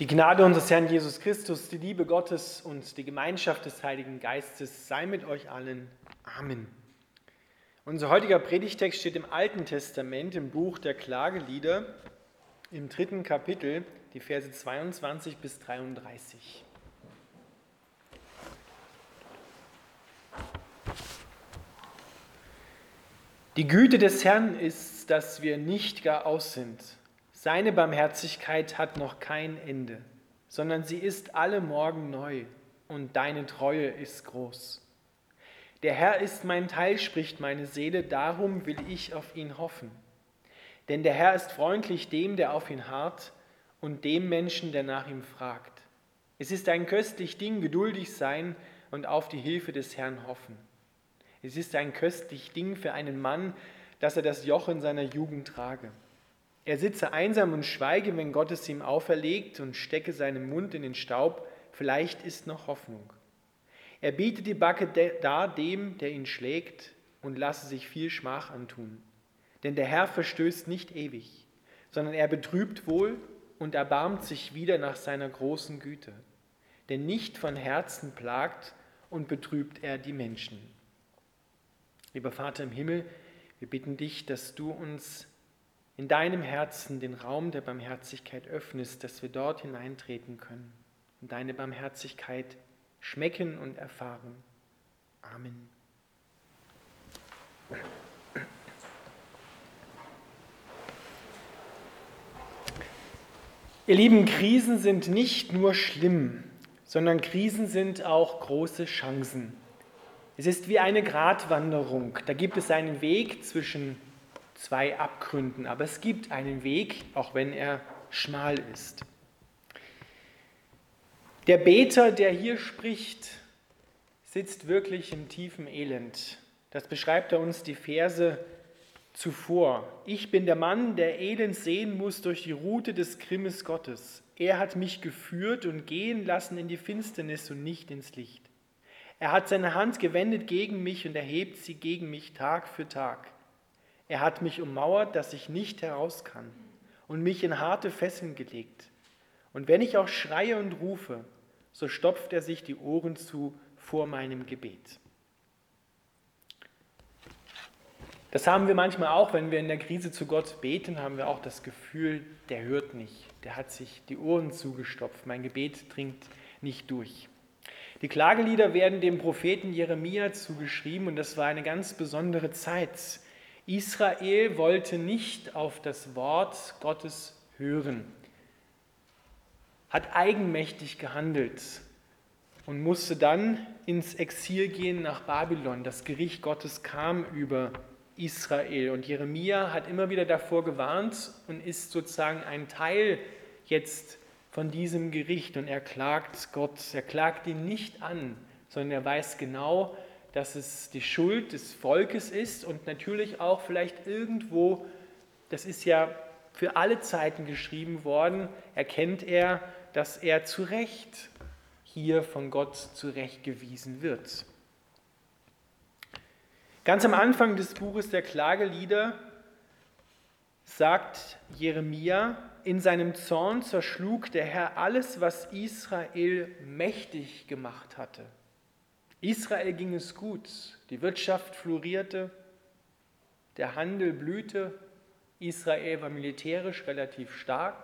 Die Gnade unseres Herrn Jesus Christus, die Liebe Gottes und die Gemeinschaft des Heiligen Geistes sei mit euch allen. Amen. Unser heutiger Predigtext steht im Alten Testament im Buch der Klagelieder im dritten Kapitel, die Verse 22 bis 33. Die Güte des Herrn ist, dass wir nicht gar aus sind seine Barmherzigkeit hat noch kein Ende, sondern sie ist alle Morgen neu und deine Treue ist groß. Der Herr ist mein Teil, spricht meine Seele, darum will ich auf ihn hoffen. Denn der Herr ist freundlich dem, der auf ihn harrt, und dem Menschen, der nach ihm fragt. Es ist ein köstlich Ding, geduldig sein und auf die Hilfe des Herrn hoffen. Es ist ein köstlich Ding für einen Mann, dass er das Joch in seiner Jugend trage. Er sitze einsam und schweige, wenn Gott es ihm auferlegt und stecke seinen Mund in den Staub, vielleicht ist noch Hoffnung. Er biete die Backe dar dem, der ihn schlägt, und lasse sich viel Schmach antun. Denn der Herr verstößt nicht ewig, sondern er betrübt wohl und erbarmt sich wieder nach seiner großen Güte. Denn nicht von Herzen plagt und betrübt er die Menschen. Lieber Vater im Himmel, wir bitten dich, dass du uns in deinem Herzen den Raum der Barmherzigkeit öffnest, dass wir dort hineintreten können und deine Barmherzigkeit schmecken und erfahren. Amen. Ihr lieben, Krisen sind nicht nur schlimm, sondern Krisen sind auch große Chancen. Es ist wie eine Gratwanderung. Da gibt es einen Weg zwischen zwei Abgründen, aber es gibt einen Weg, auch wenn er schmal ist. Der Beter, der hier spricht, sitzt wirklich im tiefen Elend. Das beschreibt er uns die Verse zuvor. Ich bin der Mann, der Elend sehen muss durch die Route des Grimmes Gottes. Er hat mich geführt und gehen lassen in die Finsternis und nicht ins Licht. Er hat seine Hand gewendet gegen mich und erhebt sie gegen mich Tag für Tag. Er hat mich ummauert, dass ich nicht heraus kann und mich in harte Fesseln gelegt. Und wenn ich auch schreie und rufe, so stopft er sich die Ohren zu vor meinem Gebet. Das haben wir manchmal auch, wenn wir in der Krise zu Gott beten, haben wir auch das Gefühl, der hört nicht, der hat sich die Ohren zugestopft, mein Gebet dringt nicht durch. Die Klagelieder werden dem Propheten Jeremia zugeschrieben und das war eine ganz besondere Zeit. Israel wollte nicht auf das Wort Gottes hören, hat eigenmächtig gehandelt und musste dann ins Exil gehen nach Babylon. Das Gericht Gottes kam über Israel und Jeremia hat immer wieder davor gewarnt und ist sozusagen ein Teil jetzt von diesem Gericht und er klagt Gott, er klagt ihn nicht an, sondern er weiß genau, dass es die Schuld des Volkes ist und natürlich auch vielleicht irgendwo, das ist ja für alle Zeiten geschrieben worden, erkennt er, dass er zu Recht hier von Gott zurechtgewiesen wird. Ganz am Anfang des Buches der Klagelieder sagt Jeremia, in seinem Zorn zerschlug der Herr alles, was Israel mächtig gemacht hatte. Israel ging es gut, die Wirtschaft florierte, der Handel blühte, Israel war militärisch relativ stark,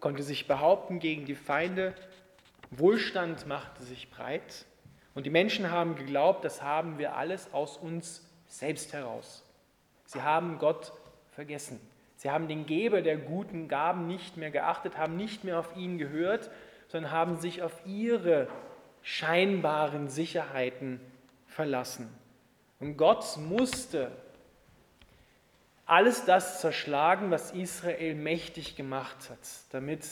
konnte sich behaupten gegen die Feinde, Wohlstand machte sich breit und die Menschen haben geglaubt, das haben wir alles aus uns selbst heraus. Sie haben Gott vergessen. Sie haben den Geber der guten Gaben nicht mehr geachtet, haben nicht mehr auf ihn gehört, sondern haben sich auf ihre scheinbaren Sicherheiten verlassen. Und Gott musste alles das zerschlagen, was Israel mächtig gemacht hat, damit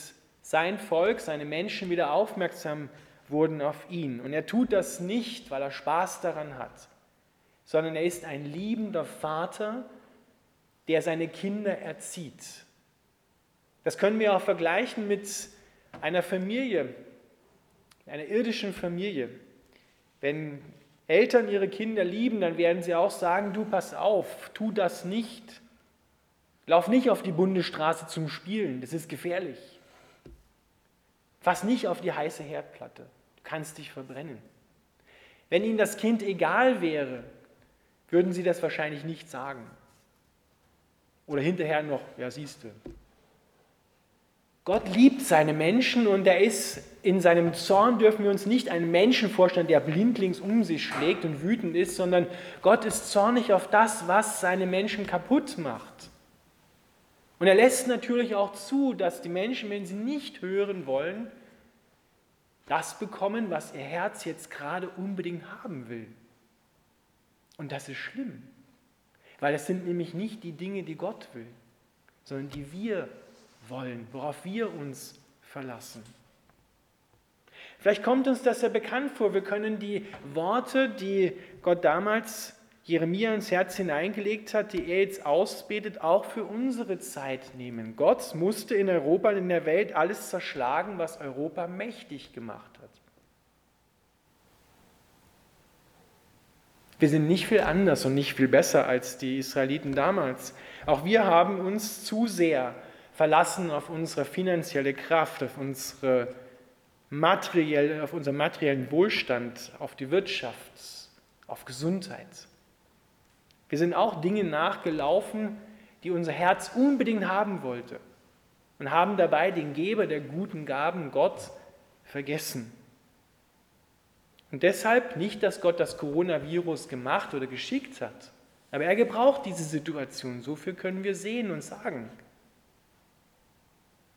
sein Volk, seine Menschen wieder aufmerksam wurden auf ihn. Und er tut das nicht, weil er Spaß daran hat, sondern er ist ein liebender Vater, der seine Kinder erzieht. Das können wir auch vergleichen mit einer Familie, einer irdischen Familie. Wenn Eltern ihre Kinder lieben, dann werden sie auch sagen, du pass auf, tu das nicht. Lauf nicht auf die Bundesstraße zum Spielen, das ist gefährlich. Fass nicht auf die heiße Herdplatte. Du kannst dich verbrennen. Wenn ihnen das Kind egal wäre, würden sie das wahrscheinlich nicht sagen. Oder hinterher noch, ja siehst du. Gott liebt seine Menschen und er ist in seinem Zorn, dürfen wir uns nicht einen Menschen vorstellen, der blindlings um sich schlägt und wütend ist, sondern Gott ist zornig auf das, was seine Menschen kaputt macht. Und er lässt natürlich auch zu, dass die Menschen, wenn sie nicht hören wollen, das bekommen, was ihr Herz jetzt gerade unbedingt haben will. Und das ist schlimm, weil das sind nämlich nicht die Dinge, die Gott will, sondern die wir wollen, worauf wir uns verlassen. Vielleicht kommt uns das ja bekannt vor. Wir können die Worte, die Gott damals Jeremia ins Herz hineingelegt hat, die er jetzt ausbetet, auch für unsere Zeit nehmen. Gott musste in Europa und in der Welt alles zerschlagen, was Europa mächtig gemacht hat. Wir sind nicht viel anders und nicht viel besser als die Israeliten damals. Auch wir haben uns zu sehr verlassen auf unsere finanzielle Kraft, auf, unsere materielle, auf unseren materiellen Wohlstand, auf die Wirtschaft, auf Gesundheit. Wir sind auch Dinge nachgelaufen, die unser Herz unbedingt haben wollte und haben dabei den Geber der guten Gaben, Gott, vergessen. Und deshalb nicht, dass Gott das Coronavirus gemacht oder geschickt hat, aber er gebraucht diese Situation, so viel können wir sehen und sagen,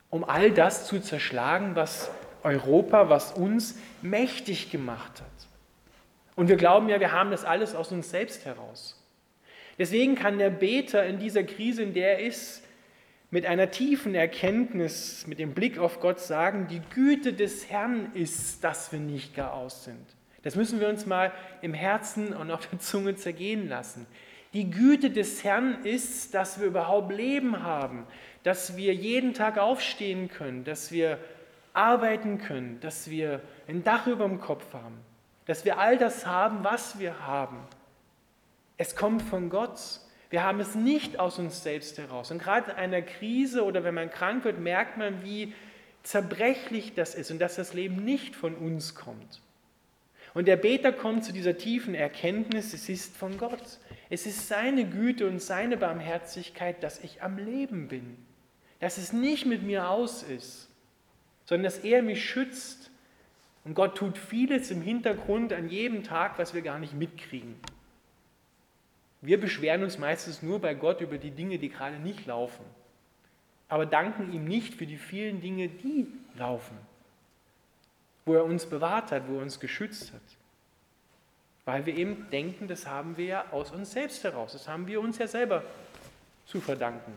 um all das zu zerschlagen, was Europa, was uns mächtig gemacht hat. Und wir glauben ja, wir haben das alles aus uns selbst heraus. Deswegen kann der Beter in dieser Krise, in der er ist, mit einer tiefen Erkenntnis, mit dem Blick auf Gott sagen, die Güte des Herrn ist, dass wir nicht gar aus sind. Das müssen wir uns mal im Herzen und auf der Zunge zergehen lassen. Die Güte des Herrn ist, dass wir überhaupt Leben haben, dass wir jeden Tag aufstehen können, dass wir arbeiten können, dass wir ein Dach über dem Kopf haben, dass wir all das haben, was wir haben. Es kommt von Gott. Wir haben es nicht aus uns selbst heraus. Und gerade in einer Krise oder wenn man krank wird, merkt man, wie zerbrechlich das ist und dass das Leben nicht von uns kommt. Und der Beter kommt zu dieser tiefen Erkenntnis, es ist von Gott. Es ist seine Güte und seine Barmherzigkeit, dass ich am Leben bin. Dass es nicht mit mir aus ist, sondern dass er mich schützt. Und Gott tut vieles im Hintergrund an jedem Tag, was wir gar nicht mitkriegen. Wir beschweren uns meistens nur bei Gott über die Dinge, die gerade nicht laufen, aber danken ihm nicht für die vielen Dinge, die laufen wo er uns bewahrt hat, wo er uns geschützt hat. Weil wir eben denken, das haben wir ja aus uns selbst heraus, das haben wir uns ja selber zu verdanken.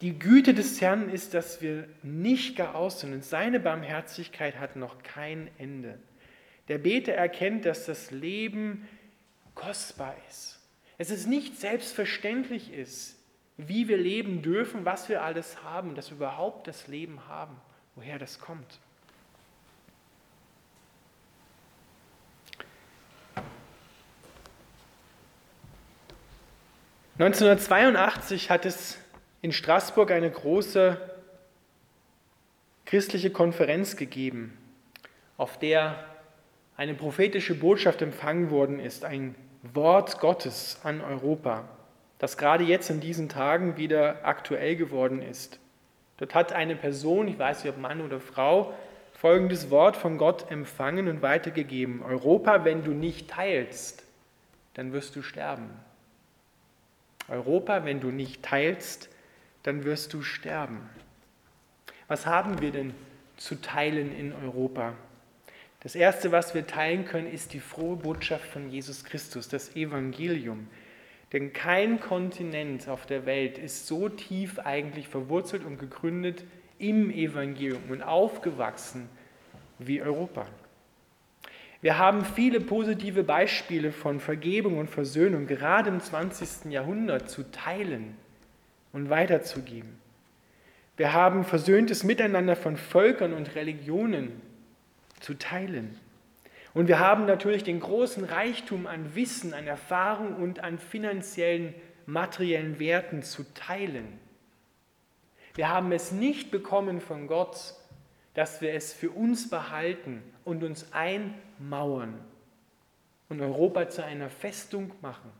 Die Güte des Herrn ist, dass wir nicht gar aus sind und seine Barmherzigkeit hat noch kein Ende. Der Beter erkennt, dass das Leben kostbar ist. Es ist nicht selbstverständlich ist, wie wir leben dürfen, was wir alles haben, dass wir überhaupt das Leben haben, woher das kommt. 1982 hat es in Straßburg eine große christliche Konferenz gegeben, auf der eine prophetische Botschaft empfangen worden ist, ein Wort Gottes an Europa, das gerade jetzt in diesen Tagen wieder aktuell geworden ist. Dort hat eine Person, ich weiß nicht ob Mann oder Frau, folgendes Wort von Gott empfangen und weitergegeben. Europa, wenn du nicht teilst, dann wirst du sterben. Europa, wenn du nicht teilst, dann wirst du sterben. Was haben wir denn zu teilen in Europa? Das Erste, was wir teilen können, ist die frohe Botschaft von Jesus Christus, das Evangelium. Denn kein Kontinent auf der Welt ist so tief eigentlich verwurzelt und gegründet im Evangelium und aufgewachsen wie Europa. Wir haben viele positive Beispiele von Vergebung und Versöhnung, gerade im 20. Jahrhundert, zu teilen und weiterzugeben. Wir haben versöhntes Miteinander von Völkern und Religionen zu teilen. Und wir haben natürlich den großen Reichtum an Wissen, an Erfahrung und an finanziellen, materiellen Werten zu teilen. Wir haben es nicht bekommen von Gott, dass wir es für uns behalten und uns einmauern und Europa zu einer Festung machen,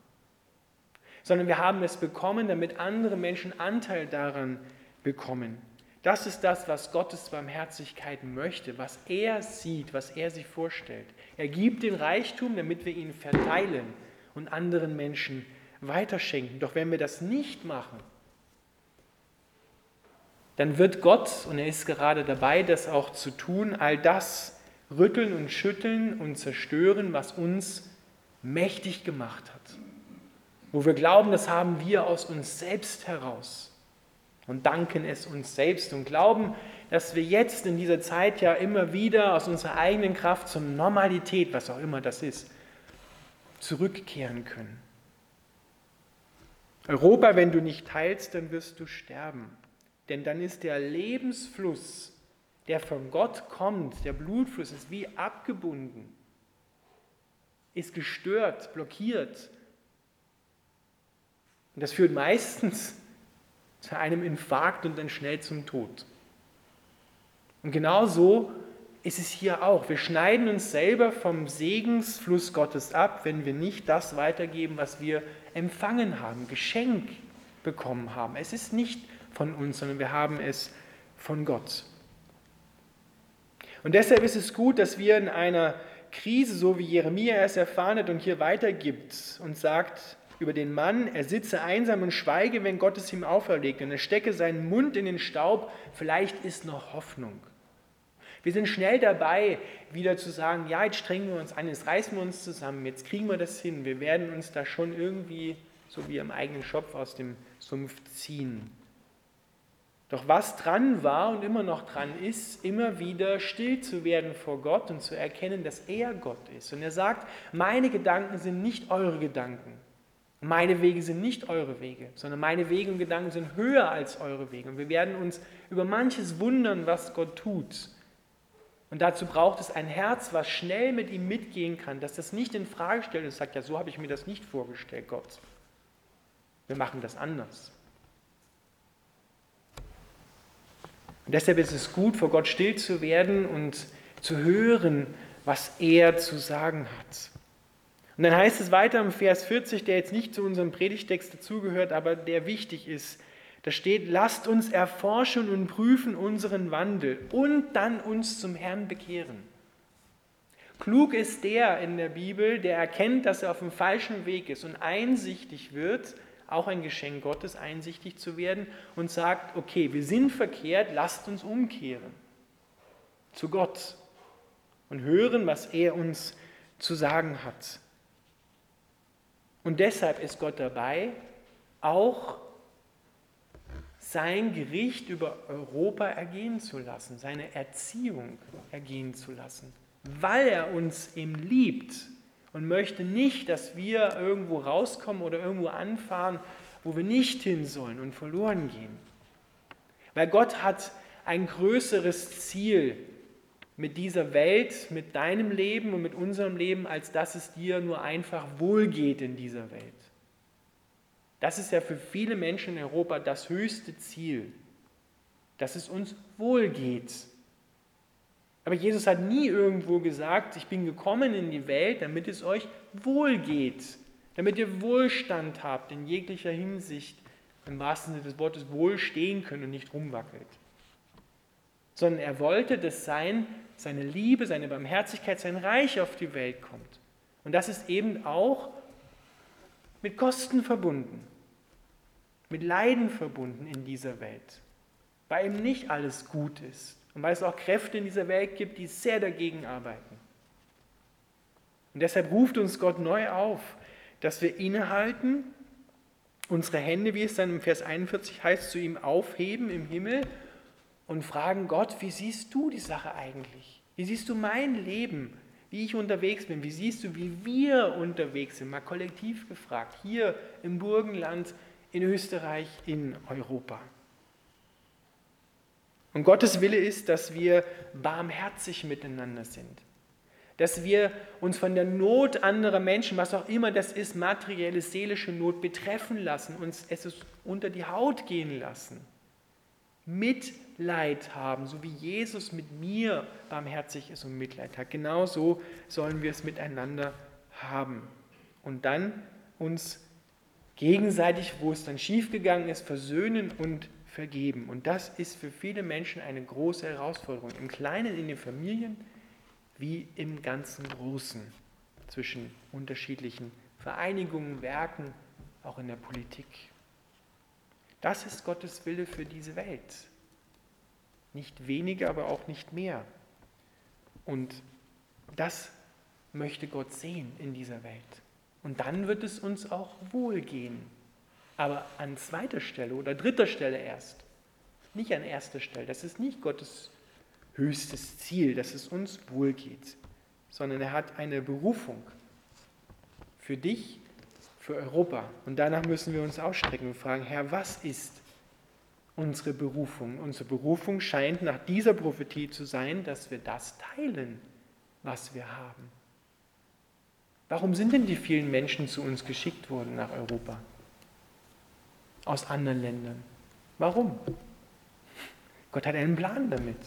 sondern wir haben es bekommen, damit andere Menschen Anteil daran bekommen. Das ist das, was Gottes Barmherzigkeit möchte, was er sieht, was er sich vorstellt. Er gibt den Reichtum, damit wir ihn verteilen und anderen Menschen weiterschenken. Doch wenn wir das nicht machen, dann wird Gott, und er ist gerade dabei, das auch zu tun, all das rütteln und schütteln und zerstören, was uns mächtig gemacht hat. Wo wir glauben, das haben wir aus uns selbst heraus und danken es uns selbst und glauben, dass wir jetzt in dieser Zeit ja immer wieder aus unserer eigenen Kraft zur Normalität, was auch immer das ist, zurückkehren können. Europa, wenn du nicht teilst, dann wirst du sterben. Denn dann ist der Lebensfluss, der von Gott kommt, der Blutfluss, ist wie abgebunden, ist gestört, blockiert. Und das führt meistens zu einem Infarkt und dann schnell zum Tod. Und genau so ist es hier auch. Wir schneiden uns selber vom Segensfluss Gottes ab, wenn wir nicht das weitergeben, was wir empfangen haben, Geschenk bekommen haben. Es ist nicht von uns, sondern wir haben es von Gott. Und deshalb ist es gut, dass wir in einer Krise, so wie Jeremia es erfahren hat und hier weitergibt und sagt, über den Mann, er sitze einsam und schweige, wenn Gott es ihm auferlegt, und er stecke seinen Mund in den Staub, vielleicht ist noch Hoffnung. Wir sind schnell dabei, wieder zu sagen, ja, jetzt strengen wir uns an, jetzt reißen wir uns zusammen, jetzt kriegen wir das hin, wir werden uns da schon irgendwie, so wie am eigenen Schopf, aus dem Sumpf ziehen. Doch was dran war und immer noch dran ist, immer wieder still zu werden vor Gott und zu erkennen, dass er Gott ist. Und er sagt, meine Gedanken sind nicht eure Gedanken. Meine Wege sind nicht eure Wege, sondern meine Wege und Gedanken sind höher als eure Wege. Und wir werden uns über manches wundern, was Gott tut. Und dazu braucht es ein Herz, was schnell mit ihm mitgehen kann, dass das nicht in Frage stellt und sagt, ja, so habe ich mir das nicht vorgestellt, Gott. Wir machen das anders. Und deshalb ist es gut, vor Gott still zu werden und zu hören, was er zu sagen hat. Und dann heißt es weiter im Vers 40, der jetzt nicht zu unserem Predigtext dazugehört, aber der wichtig ist. Da steht, lasst uns erforschen und prüfen unseren Wandel und dann uns zum Herrn bekehren. Klug ist der in der Bibel, der erkennt, dass er auf dem falschen Weg ist und einsichtig wird, auch ein Geschenk Gottes, einsichtig zu werden und sagt, okay, wir sind verkehrt, lasst uns umkehren zu Gott und hören, was er uns zu sagen hat. Und deshalb ist Gott dabei, auch sein Gericht über Europa ergehen zu lassen, seine Erziehung ergehen zu lassen, weil er uns eben liebt und möchte nicht, dass wir irgendwo rauskommen oder irgendwo anfahren, wo wir nicht hin sollen und verloren gehen. Weil Gott hat ein größeres Ziel mit dieser Welt, mit deinem Leben und mit unserem Leben, als dass es dir nur einfach wohlgeht in dieser Welt. Das ist ja für viele Menschen in Europa das höchste Ziel, dass es uns wohlgeht. Aber Jesus hat nie irgendwo gesagt, ich bin gekommen in die Welt, damit es euch wohlgeht, damit ihr Wohlstand habt in jeglicher Hinsicht, im wahrsten Sinne des Wortes wohl stehen könnt und nicht rumwackelt. Sondern er wollte, dass sein seine Liebe, seine Barmherzigkeit, sein Reich auf die Welt kommt. Und das ist eben auch mit Kosten verbunden, mit Leiden verbunden in dieser Welt, weil eben nicht alles gut ist und weil es auch Kräfte in dieser Welt gibt, die sehr dagegen arbeiten. Und deshalb ruft uns Gott neu auf, dass wir innehalten, unsere Hände, wie es dann im Vers 41 heißt, zu ihm aufheben im Himmel und fragen Gott, wie siehst du die Sache eigentlich? Wie siehst du mein Leben, wie ich unterwegs bin? Wie siehst du, wie wir unterwegs sind? Mal kollektiv gefragt, hier im Burgenland, in Österreich, in Europa. Und Gottes Wille ist, dass wir barmherzig miteinander sind. Dass wir uns von der Not anderer Menschen, was auch immer das ist, materielle, seelische Not betreffen lassen, uns es unter die Haut gehen lassen Mitleid haben, so wie Jesus mit mir barmherzig ist und Mitleid hat. Genauso sollen wir es miteinander haben. Und dann uns gegenseitig, wo es dann schiefgegangen ist, versöhnen und vergeben. Und das ist für viele Menschen eine große Herausforderung, im Kleinen in den Familien wie im ganzen Großen, zwischen unterschiedlichen Vereinigungen, Werken, auch in der Politik. Das ist Gottes Wille für diese Welt. Nicht weniger, aber auch nicht mehr. Und das möchte Gott sehen in dieser Welt. Und dann wird es uns auch wohlgehen. Aber an zweiter Stelle oder dritter Stelle erst. Nicht an erster Stelle. Das ist nicht Gottes höchstes Ziel, dass es uns wohlgeht, sondern er hat eine Berufung für dich, für Europa. Und danach müssen wir uns ausstrecken und fragen, Herr, was ist unsere Berufung? Unsere Berufung scheint nach dieser Prophetie zu sein, dass wir das teilen, was wir haben. Warum sind denn die vielen Menschen zu uns geschickt worden nach Europa? Aus anderen Ländern. Warum? Gott hat einen Plan damit.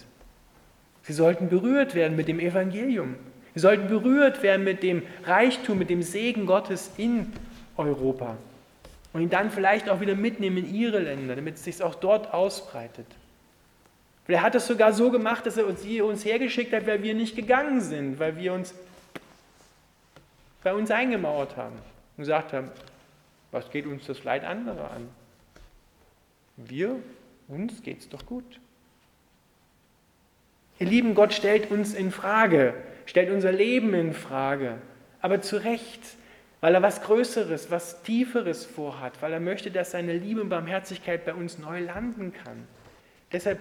Sie sollten berührt werden mit dem Evangelium. Sie sollten berührt werden mit dem Reichtum, mit dem Segen Gottes in Europa. Und ihn dann vielleicht auch wieder mitnehmen in ihre Länder, damit es sich auch dort ausbreitet. er hat es sogar so gemacht, dass er uns, uns hergeschickt hat, weil wir nicht gegangen sind, weil wir uns bei uns eingemauert haben und gesagt haben, was geht uns das Leid anderer an? Wir, uns geht es doch gut. Ihr Lieben, Gott stellt uns in Frage, stellt unser Leben in Frage, aber zu Recht, weil er was Größeres, was Tieferes vorhat, weil er möchte, dass seine Liebe und Barmherzigkeit bei uns neu landen kann. Deshalb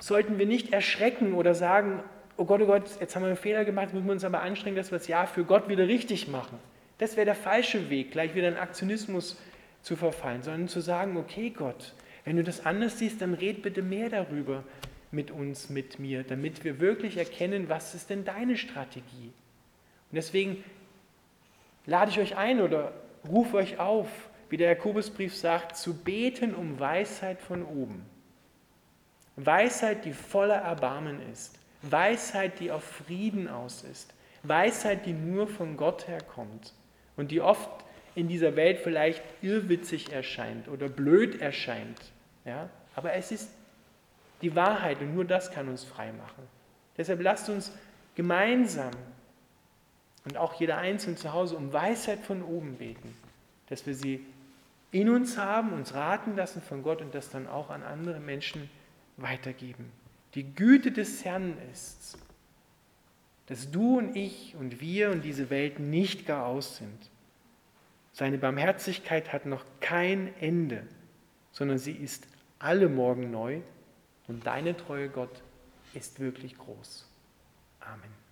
sollten wir nicht erschrecken oder sagen, oh Gott, oh Gott, jetzt haben wir einen Fehler gemacht, müssen wir uns aber anstrengen, dass wir das Jahr für Gott wieder richtig machen. Das wäre der falsche Weg, gleich wieder in Aktionismus zu verfallen, sondern zu sagen, okay Gott, wenn du das anders siehst, dann red bitte mehr darüber, mit uns, mit mir, damit wir wirklich erkennen, was ist denn deine Strategie. Und deswegen lade ich euch ein oder rufe euch auf, wie der Jakobusbrief sagt, zu beten um Weisheit von oben. Weisheit, die voller Erbarmen ist. Weisheit, die auf Frieden aus ist. Weisheit, die nur von Gott herkommt und die oft in dieser Welt vielleicht irrwitzig erscheint oder blöd erscheint. Ja? Aber es ist die Wahrheit und nur das kann uns frei machen. Deshalb lasst uns gemeinsam und auch jeder Einzelne zu Hause um Weisheit von oben beten, dass wir sie in uns haben, uns raten lassen von Gott und das dann auch an andere Menschen weitergeben. Die Güte des Herrn ist, dass du und ich und wir und diese Welt nicht gar aus sind. Seine Barmherzigkeit hat noch kein Ende, sondern sie ist alle Morgen neu und deine Treue, Gott, ist wirklich groß. Amen.